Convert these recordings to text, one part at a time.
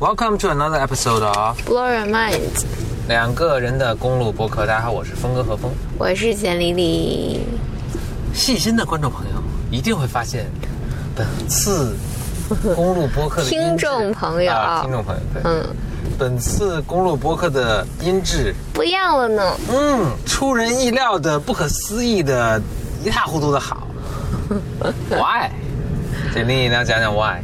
Welcome to another episode of Blow Your Mind，两个人的公路博客。大家好，我是峰哥何峰。我是简丽丽。细心的观众朋友一定会发现，本次公路播客的 听众朋友啊，听众朋友，对，嗯，本次公路播客的音质，不一样了呢。嗯，出人意料的、不可思议的、一塌糊涂的好。Why？简丽，你要讲讲 Why？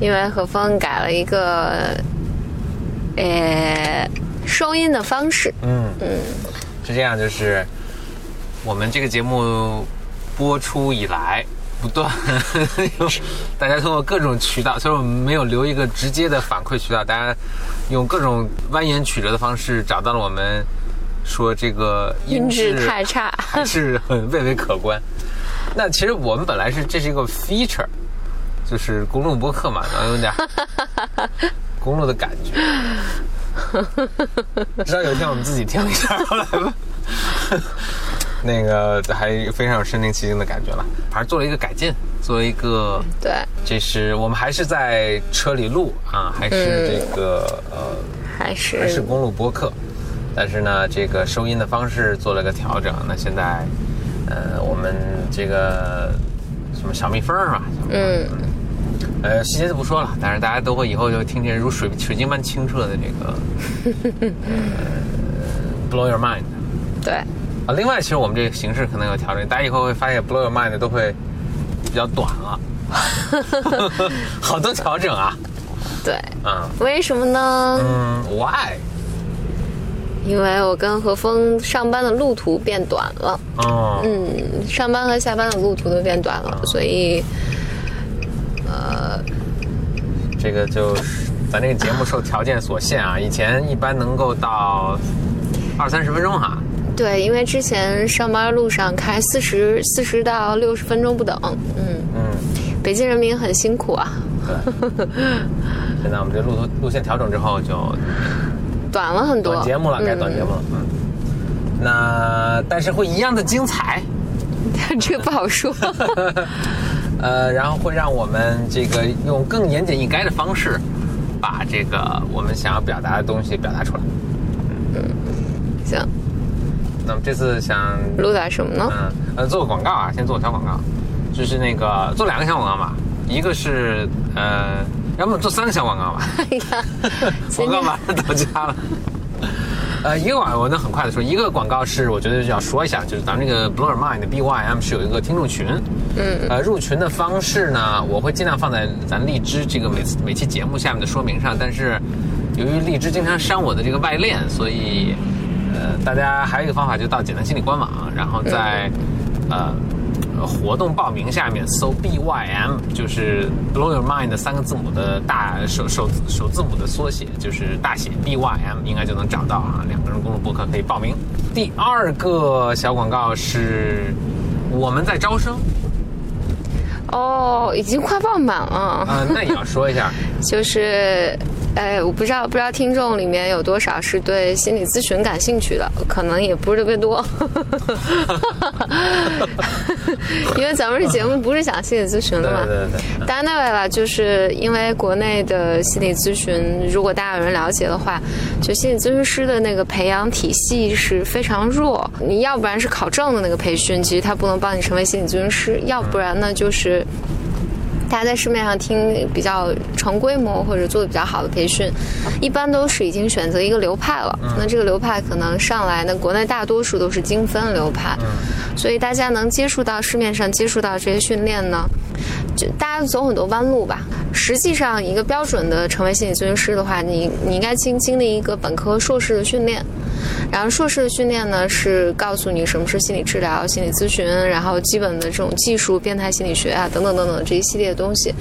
因为何峰改了一个，呃，收音的方式。嗯嗯，是这样，就是我们这个节目播出以来，不断 有大家通过各种渠道，虽然我们没有留一个直接的反馈渠道，大家用各种蜿蜒曲折的方式找到了我们，说这个音质 太差还 是很蔚为可观。那其实我们本来是这是一个 feature，就是公路播客嘛，然后有点 公路的感觉。直到有一天我们自己听了一下，后来那个还非常有身临其境的感觉了，还是做了一个改进，做了一个，对，这是我们还是在车里录啊，还是这个、呃，还是还是公路播客，但是呢，这个收音的方式做了个调整。那现在，呃，我们这个什么小蜜蜂儿嘛，嗯，呃，细节就不说了，但是大家都会以后就听见如水水晶般清澈的这个、呃、blow your mind 对，啊。另外，其实我们这个形式可能有调整，大家以后会发现 blow your mind 都会比较短了，好多调整啊。对，嗯为什么呢？嗯，why？因为我跟何峰上班的路途变短了。哦，嗯，上班和下班的路途都变短了，所以这个就是咱这个节目受条件所限啊，以前一般能够到二三十分钟哈。对，因为之前上班路上开四十四十到六十分钟不等，嗯，嗯，北京人民很辛苦啊，对。现在我们这路途路线调整之后就 短了很多。短节目了，该短节目嗯了。嗯。那但是会一样的精彩，嗯 这个不好说。呃，然后会让我们这个用更言简意赅的方式，把这个我们想要表达的东西表达出来。嗯行，那么这次想录点什么呢？嗯，呃，做个广告啊，先做个小广告，就是那个做两个小广告吧，一个是呃，要么做三个小广告吧，广告马上到家了。呃，一个广告我能很快的说，一个广告是我觉得要说一下，就是咱们这个 Blow Your Mind 的 BYM 是有一个听众群，嗯，呃，入群的方式呢，我会尽量放在咱荔枝这个每次每期节目下面的说明上，但是由于荔枝经常删我的这个外链，所以呃，大家还有一个方法，就到简单心理官网，然后在、呃。呃活动报名下面搜 BYM，就是 Blow Your Mind 的三个字母的大首首首字母的缩写，就是大写 BYM，应该就能找到啊。两个人公路博客可以报名。第二个小广告是我们在招生，哦，已经快爆满了。啊、那也要说一下，就是，呃，我不知道不知道听众里面有多少是对心理咨询感兴趣的，可能也不是特别多。因为咱们这节目不是讲心理咨询的嘛。对对对对当然那位了，就是因为国内的心理咨询，如果大家有人了解的话，就心理咨询师的那个培养体系是非常弱。你要不然是考证的那个培训，其实他不能帮你成为心理咨询师；要不然呢，就是大家在市面上听比较成规模或者做的比较好的培训，一般都是已经选择一个流派了。那这个流派可能上来那，国内大多数都是精分流派，所以大家能接触到市面上接触到这些训练呢，就大家走很多弯路吧。实际上，一个标准的成为心理咨询师的话，你你应该经经历一个本科、硕士的训练。然后硕士的训练呢，是告诉你什么是心理治疗、心理咨询，然后基本的这种技术、变态心理学啊等等等等这一系列的东西。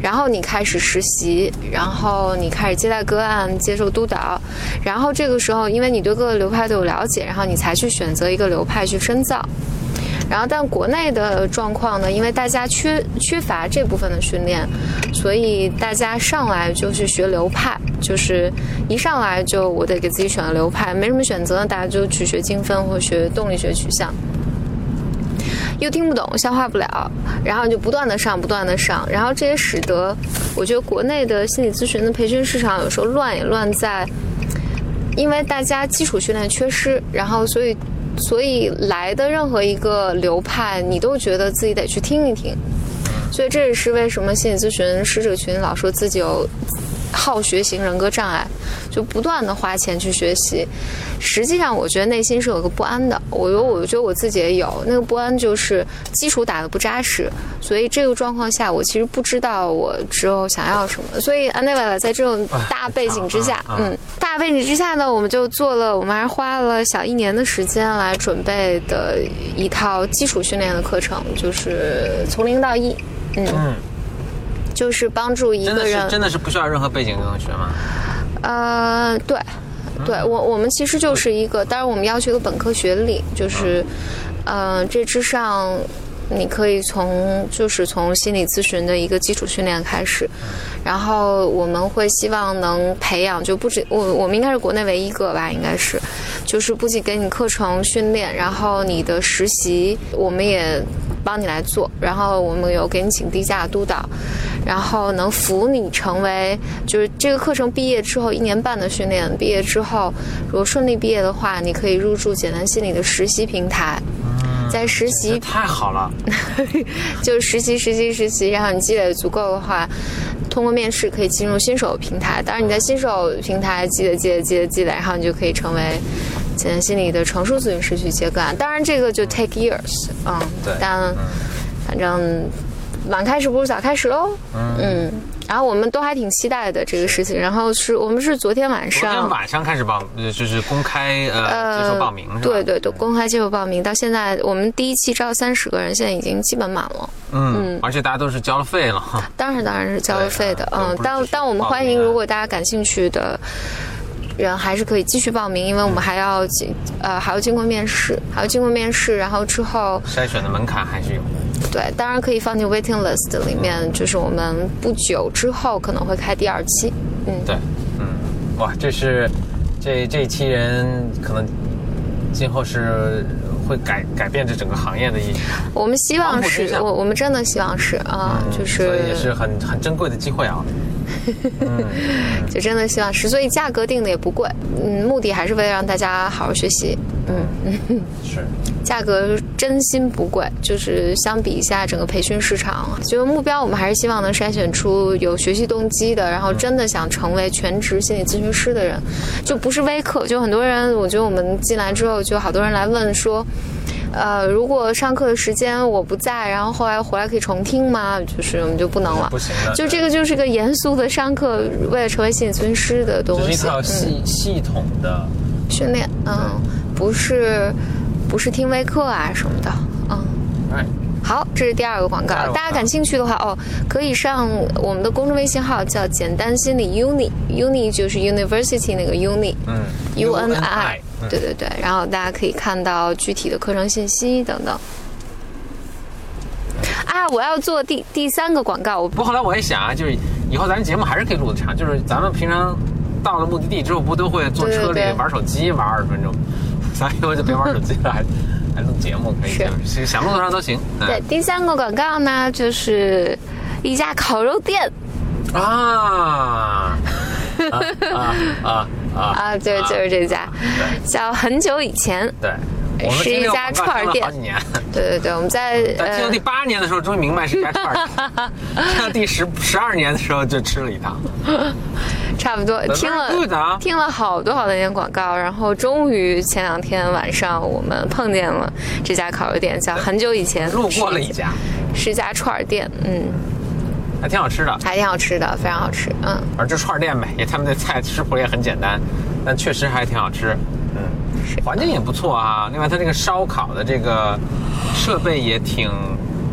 然后你开始实习，然后你开始接待个案、接受督导，然后这个时候，因为你对各个流派都有了解，然后你才去选择一个流派去深造。然后，但国内的状况呢，因为大家缺缺乏这部分的训练，所以大家上来就去学流派，就是一上来就我得给自己选个流派，没什么选择，大家就去学精分或学动力学取向。又听不懂，消化不了，然后就不断的上，不断的上，然后这也使得我觉得国内的心理咨询的培训市场有时候乱也乱在，因为大家基础训练缺失，然后所以所以来的任何一个流派，你都觉得自己得去听一听。所以这也是为什么心理咨询师这个群老说自己有好学型人格障碍，就不断的花钱去学习。实际上，我觉得内心是有个不安的。我我我觉得我自己也有那个不安，就是基础打得不扎实。所以这个状况下，我其实不知道我之后想要什么。所以安内瓦拉在这种大背景之下，嗯，大背景之下呢，我们就做了，我们还花了小一年的时间来准备的一套基础训练的课程，就是从零到一。嗯，就是帮助一个人，真的是不需要任何背景就能学吗？呃，对，对我我们其实就是一个，当然我们要求个本科学历，就是，呃，这之上你可以从就是从心理咨询的一个基础训练开始，然后我们会希望能培养，就不止我我们应该是国内唯一一个吧，应该是，就是不仅给你课程训练，然后你的实习我们也。帮你来做，然后我们有给你请低价督导，然后能扶你成为，就是这个课程毕业之后一年半的训练，毕业之后如果顺利毕业的话，你可以入驻简单心理的实习平台，在实习太好了，就是实习实习实习，然后你积累足够的话，通过面试可以进入新手平台。当然你在新手平台积累积累积累积累，然后你就可以成为。简单心理的成熟咨询师去接个案，当然这个就 take years，嗯，对，但反正晚开始不如早开始喽，嗯，然后我们都还挺期待的这个事情，然后是我们是昨天晚上，昨天晚上开始报，就是公开呃接受报名是吧？对对对，公开接受报名，到现在我们第一期招三十个人，现在已经基本满了，嗯，而且大家都是交了费了。哈，当然当然是交了费的，嗯，但但我们欢迎如果大家感兴趣的。人还是可以继续报名，因为我们还要经呃还要经过面试，还要经过面试，然后之后筛选的门槛还是有。对，当然可以放进 waiting list 里面，就是我们不久之后可能会开第二期。嗯，对，嗯，哇，这是这这一期人可能今后是会改改变这整个行业的一。我们希望是，我我们真的希望是啊，就是所以也是很很珍贵的机会啊。就真的希望是，所以价格定的也不贵，嗯，目的还是为了让大家好好学习，嗯，是，价格真心不贵，就是相比一下整个培训市场，就目标我们还是希望能筛选出有学习动机的，然后真的想成为全职心理咨询师的人，就不是微课，就很多人，我觉得我们进来之后，就好多人来问说。呃，如果上课的时间我不在，然后后来回来可以重听吗？就是我们就不能了。不行的。就这个就是个严肃的上课，为了成为心理咨询师的东西。这是一套系系统的训练，嗯，不是不是听微课啊什么的，嗯。哎。好，这是第二个广告。大家感兴趣的话，哦，可以上我们的公众微信号，叫“简单心理 Uni”，Uni 就是 University 那个 Uni，嗯，U N I。对对对，然后大家可以看到具体的课程信息等等。啊，我要做第第三个广告。我不，后来我也想啊，就是以后咱节目还是可以录的长，就是咱们平常到了目的地之后，不都会坐车里玩手机玩二十分钟？咱以我就别玩手机了，还还录节目可以，是想录多长都行。对，第三个广告呢，就是一家烤肉店。啊。啊啊啊！啊，对，就是这家，叫很久以前，对，是一家串店。对对对，我们在 听到第八年的时候，终于明白是一家串儿。听到第十十二年的时候，就吃了一趟。差不多听了听了好多好多年广告，然后终于前两天晚上我们碰见了这家烤肉店，叫很久以前。路过了一家，是一家串儿店，嗯。还挺好吃的，还挺好吃的，非常好吃，嗯。而这串店呗，也他们的菜食谱也很简单，但确实还挺好吃，嗯。环境也不错啊，另外它这个烧烤的这个设备也挺，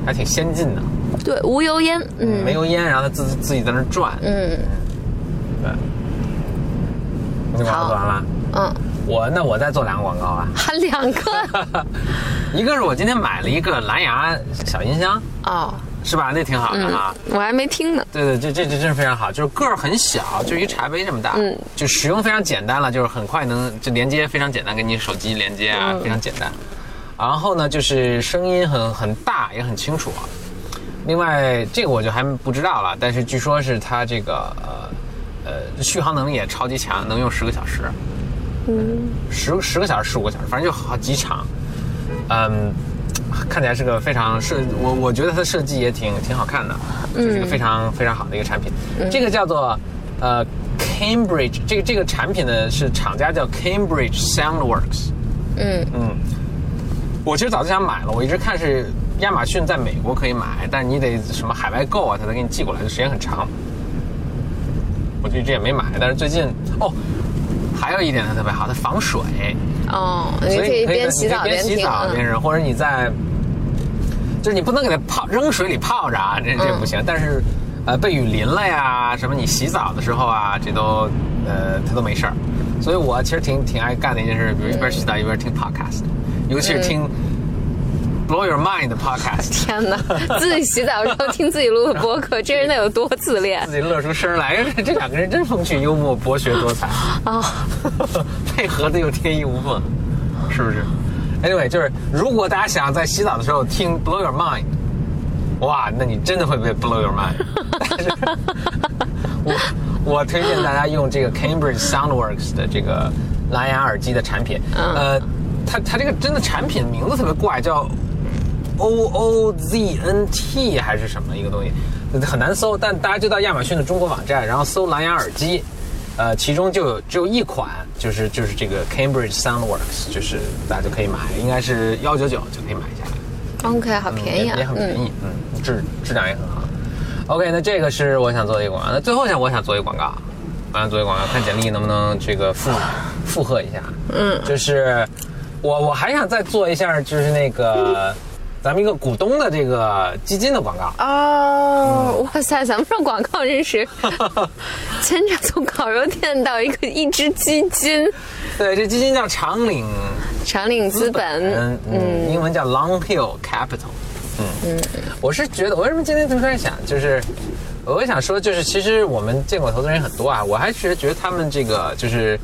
还挺先进的。对，无油烟，嗯，没油烟，然后它自自己在那转，嗯。对。你广告做完了？嗯。我那我再做两个广告啊。还 两个？一个是我今天买了一个蓝牙小音箱。哦。是吧？那挺好的啊，我还没听呢。对对，这这这真是非常好，就是个儿很小，就一茶杯这么大，嗯，就使用非常简单了，就是很快能就连接非常简单，跟你手机连接啊，非常简单。然后呢，就是声音很很大，也很清楚。另外这个我就还不知道了，但是据说是它这个呃呃续航能力也超级强，能用十个小时。嗯，十十个小时、十五个小时，反正就好几场。嗯，看起来是个非常设，我我觉得它的设计也挺挺好看的，就是一个非常非常好的一个产品。这个叫做呃 Cambridge，这个这个产品呢是厂家叫 Cambridge Soundworks。嗯嗯，我其实早就想买了，我一直看是亚马逊在美国可以买，但是你得什么海外购啊，它才给你寄过来，就时间很长。我就一直也没买，但是最近哦，还有一点它特别好，它防水，哦，你所可以以边洗澡边洗澡边扔，或者你在，就是你不能给它泡扔水里泡着啊，这这不行。但是，呃，被雨淋了呀，什么你洗澡的时候啊，这都呃它都没事儿。所以我其实挺挺爱干的一件事，比如一边洗澡一边听 podcast，尤其是听 Blow Your Mind 的 podcast，天哪，自己洗澡的时候听自己录的播客，这人得有多自恋自己乐出声来。这 这两个人真风趣幽默、博学多才。啊！配合的又天衣无缝，是不是？Anyway，就是如果大家想在洗澡的时候听 Blow Your Mind，哇，那你真的会被 Blow Your Mind。但是，我我推荐大家用这个 Cambridge Soundworks 的这个蓝牙耳机的产品。嗯呃，它它这个真的产品名字特别怪，叫 O O Z N T 还是什么一个东西，很难搜。但大家就到亚马逊的中国网站，然后搜蓝牙耳机，呃，其中就有只有一款，就是就是这个 Cambridge Soundworks，就是大家就可以买，应该是幺九九就可以买下来，OK，好便宜啊也，也很便宜，嗯，质质量也很好。OK，那这个是我想做的一个广告。那最后想我想做一个广告，我想做一个广告，看简历能不能这个附附和一下。嗯，就是我我还想再做一下，就是那个咱们一个股东的这个基金的广告。哦，哇塞，咱们这广告真是，牵扯从烤肉店到一个一只基金，对，这基金叫长岭长岭资本，嗯嗯，英文叫 Long Hill Capital。嗯嗯，我是觉得，我为什么今天突然想，就是我想说，就是其实我们见过投资人很多啊，我还是觉得他们这个就是，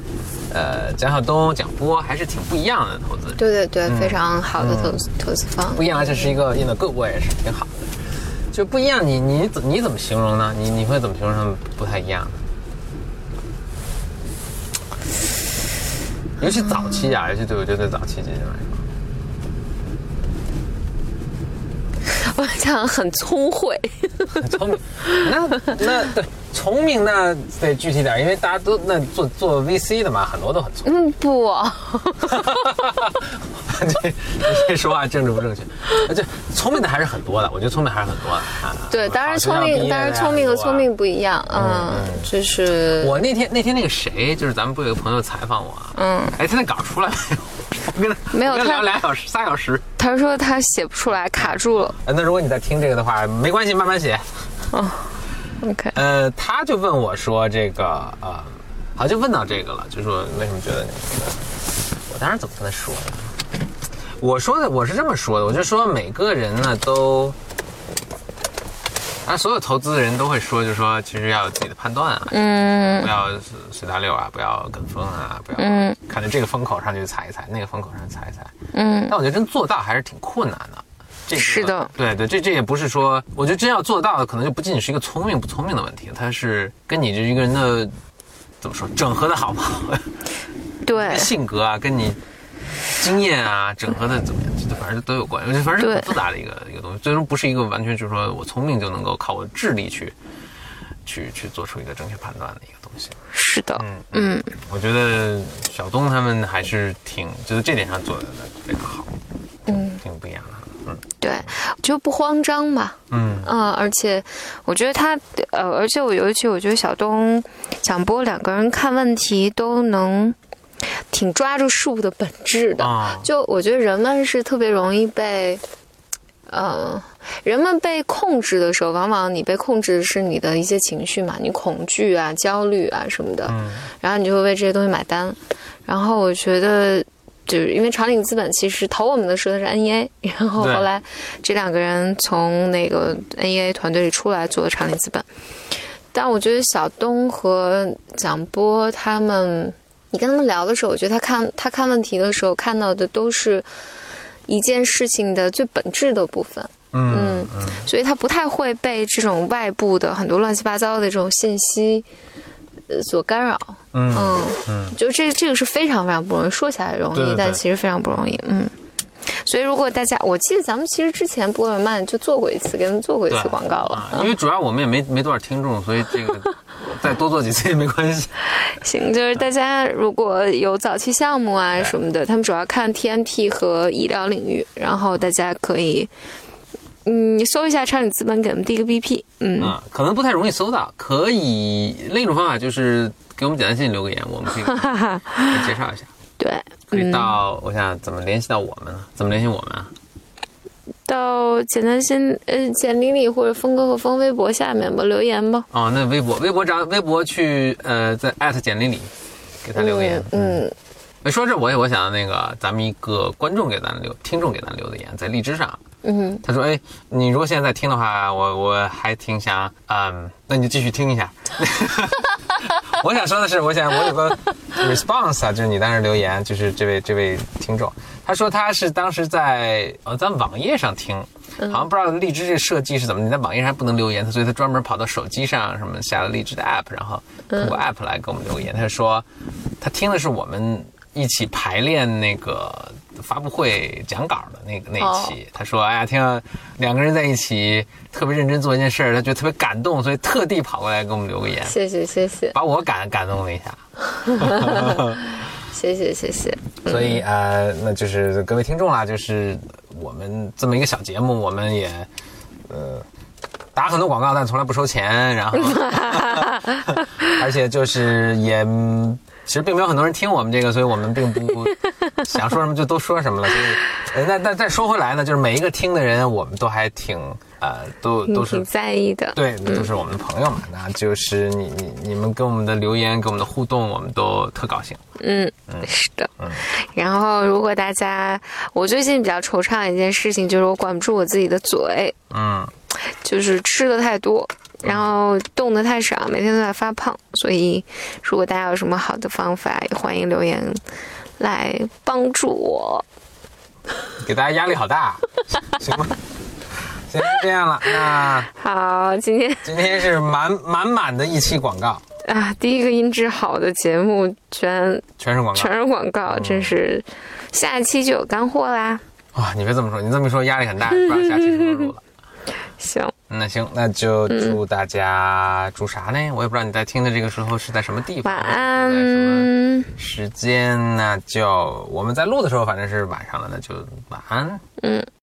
呃，蒋晓东、蒋波还是挺不一样的投资人，对对对，非常好的投资投资方不。一样，而且是一个印的各国也是挺好的。就不一样，你你怎你怎么形容呢？你你会怎么形容他们不太一样？尤其早期啊，尤其对我觉得对早期基金来说。我想很聪慧，聪明，那那对聪明那得具体点，因为大家都那做做 VC 的嘛，很多都很聪明。嗯，不，这这说话政治不正确，而且聪明的还是很多的，我觉得聪明还是很多的啊。对，当然聪明，当然聪明和聪明不一样，嗯，就是我那天那天那个谁，就是咱们不有个朋友采访我啊，嗯，哎，他那稿出来没有？没有他聊俩小时，仨小时。他说他写不出来，卡住了。呃那如果你在听这个的话，没关系，慢慢写。OK，呃，他就问我说：“这个呃，好像就问到这个了，就说为什么觉得你？我当时怎么跟他说的？我说的我是这么说的，我就说每个人呢都，啊，所有投资的人都会说，就是说其实要有自己的判断啊，嗯不要随随大溜啊，不要跟风啊，不要嗯看着这个风口上去踩一踩，那个风口上踩一踩。嗯，但我觉得真做到还是挺困难的。这个是的。对对，这这也不是说，我觉得真要做到的，可能就不仅仅是一个聪明不聪明的问题，它是跟你这一个人的怎么说整合的好不好，对，性格啊，跟你经验啊整合的怎么样，这反正都有关，反正是很复杂的一个一个东西，最终不是一个完全就是说我聪明就能够靠我智力去去去做出一个正确判断的一个东西。是的，嗯嗯，我觉得小东他们还是挺，就是这点上做的非常好，嗯，挺不一样的。嗯对，就不慌张嘛，嗯。嗯，而且我觉得他，呃，而且我尤其我觉得小东、蒋波两个人看问题都能挺抓住事物的本质的。啊，就我觉得人们是特别容易被，呃，人们被控制的时候，往往你被控制的是你的一些情绪嘛，你恐惧啊、焦虑啊什么的，嗯。然后你就会为这些东西买单。然后我觉得，就是因为长岭资本其实投我们的时候是 NEA，然后后来这两个人从那个 NEA 团队里出来做的长岭资本。但我觉得小东和蒋波他们，你跟他们聊的时候，我觉得他看他看问题的时候看到的都是一件事情的最本质的部分。嗯，所以他不太会被这种外部的很多乱七八糟的这种信息呃所干扰。嗯嗯嗯，就这这个是非常非常不容易，说起来容易，对对对但其实非常不容易。嗯，所以如果大家，我记得咱们其实之前博尔曼就做过一次，给他们做过一次广告了。啊，因为主要我们也没没多少听众，所以这个 再多做几次也没关系。行，就是大家如果有早期项目啊什么的，他们主要看 TMT 和医疗领域，然后大家可以。嗯，搜一下昌理资本给我们第一个 BP，嗯，啊，可能不太容易搜到，可以另一种方法就是给我们简单信留个言，我们可以 介绍一下。对，可以到，我想怎么联系到我们呢？怎么联系我们啊？到简单信呃简历里或者峰哥和峰微博下面吧留言吧，哦，那微博，微博找微博去，呃，在艾特简历里给他留言。嗯，哎，说这我也我想那个咱们一个观众给咱留，听众给咱留的言，在荔枝上，嗯，他说：“哎，你如果现在在听的话，我我还挺想，嗯，那你就继续听一下。我想说的是，我想我有个 response 啊，就是你当时留言，就是这位这位听众，他说他是当时在呃咱网页上听，好像不知道荔枝这设计是怎么，你在网页上不能留言，所以他专门跑到手机上什么下了荔枝的 app，然后通过 app 来给我们留言。他说他听的是我们一起排练那个发布会讲稿的那个那一期，他说：“哎呀，听到两个人在一起特别认真做一件事儿，他觉得特别感动，所以特地跑过来给我们留个言，谢谢谢谢把我感感动了一下。谢 谢谢谢，所以呃，那就是各位听众啦，就是我们这么一个小节目，我们也呃打很多广告，但从来不收钱，然后 而且就是也。嗯其实并没有很多人听我们这个，所以我们并不想说什么就都说什么了。所以，呃那那再说回来呢，就是每一个听的人，我们都还挺呃，都都是挺在意的，对，都是我们的朋友嘛。那就是你你你们跟我们的留言，跟我们的互动，我们都特高兴。嗯，是的。嗯然后，如果大家，我最近比较惆怅一件事情，就是我管不住我自己的嘴，嗯，就是吃的太多，然后动的太少，每天都在发胖。所以，如果大家有什么好的方法，也欢迎留言来帮助我。给大家压力好大，行吗？行，就这样了。那 好，今天今天是满满满的一期广告，啊，第一个音质好的节目，全全是广告全。是广告，真是下一期就有干货啦。哇，你别这么说，你这么一说压力很大，不知道下期什么时候录了。行，那行，那就祝大家祝啥呢？我也不知道你在听的这个时候是在什么地方，晚是在什么安。时间？那就我们在录的时候，反正是晚上了，那就晚安。嗯。